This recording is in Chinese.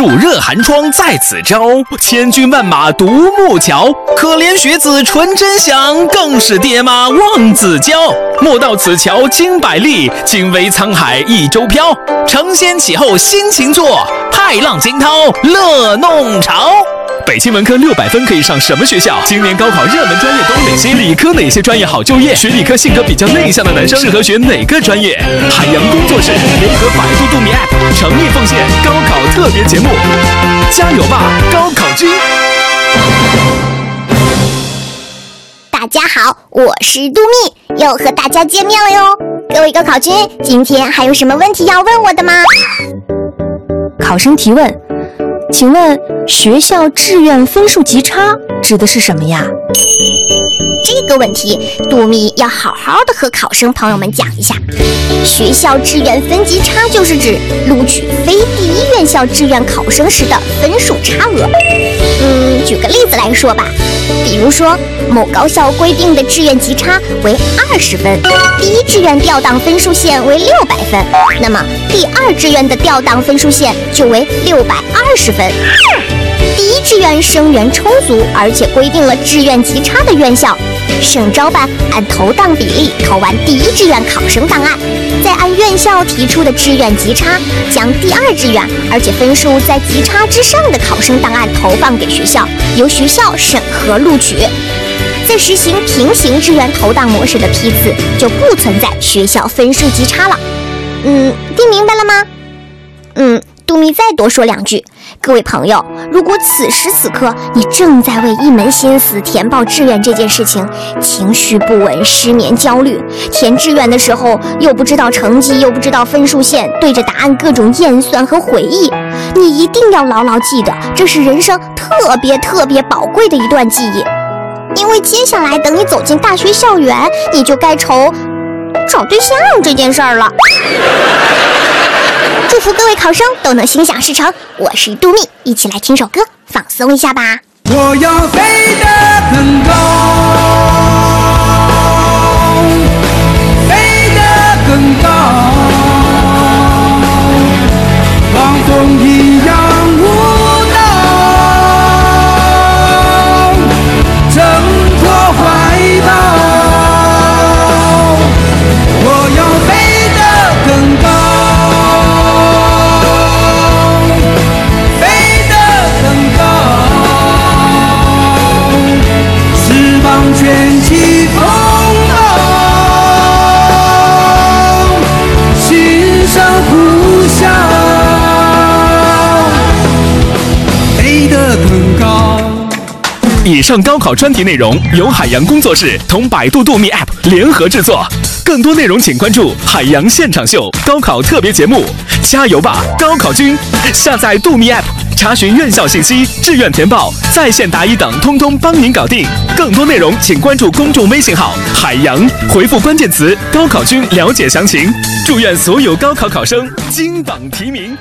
暑热寒窗在此朝，千军万马独木桥。可怜学子纯真想，更是爹妈望子娇。莫道此桥经百历，惊为沧海一舟飘。承先启后新琴作，拍浪惊涛乐弄潮。北京文科六百分可以上什么学校？今年高考热门专业都哪些？理科哪些专业好就业？学理科性格比较内向的男生适合学哪个专业？海洋工作室联合百度度米 App 诚意奉献高考特别节目，加油吧，高考君！大家好，我是杜蜜，又和大家见面了哟。各位高考君，今天还有什么问题要问我的吗？考生提问。请问学校志愿分数极差指的是什么呀？这个问题，杜蜜要好好的和考生朋友们讲一下。学校志愿分级差就是指录取非第一院校志愿考生时的分数差额。嗯，举个例子来说吧，比如说某高校规定的志愿级差为二十分，第一志愿调档分数线为六百分，那么第二志愿的调档分数线就为六百二十分。志愿生源充足，而且规定了志愿级差的院校，省招办按投档比例投完第一志愿考生档案，再按院校提出的志愿级差将第二志愿而且分数在级差之上的考生档案投放给学校，由学校审核录取。在实行平行志愿投档模式的批次，就不存在学校分数级差了。嗯，听明白了吗？嗯，杜蜜再多说两句。各位朋友，如果此时此刻你正在为一门心思填报志愿这件事情情绪不稳、失眠、焦虑，填志愿的时候又不知道成绩，又不知道分数线，对着答案各种验算和回忆，你一定要牢牢记得，这是人生特别特别宝贵的一段记忆，因为接下来等你走进大学校园，你就该愁找对象这件事儿了。祝福各位考生都能心想事成。我是杜蜜，一起来听首歌，放松一下吧。我要飞得以上高考专题内容由海洋工作室同百度度蜜 App 联合制作，更多内容请关注海洋现场秀高考特别节目。加油吧，高考君！下载度蜜 App，查询院校信息、志愿填报、在线答疑等，通通帮您搞定。更多内容请关注公众微信号“海洋”，回复关键词“高考君”了解详情。祝愿所有高考考生金榜题名！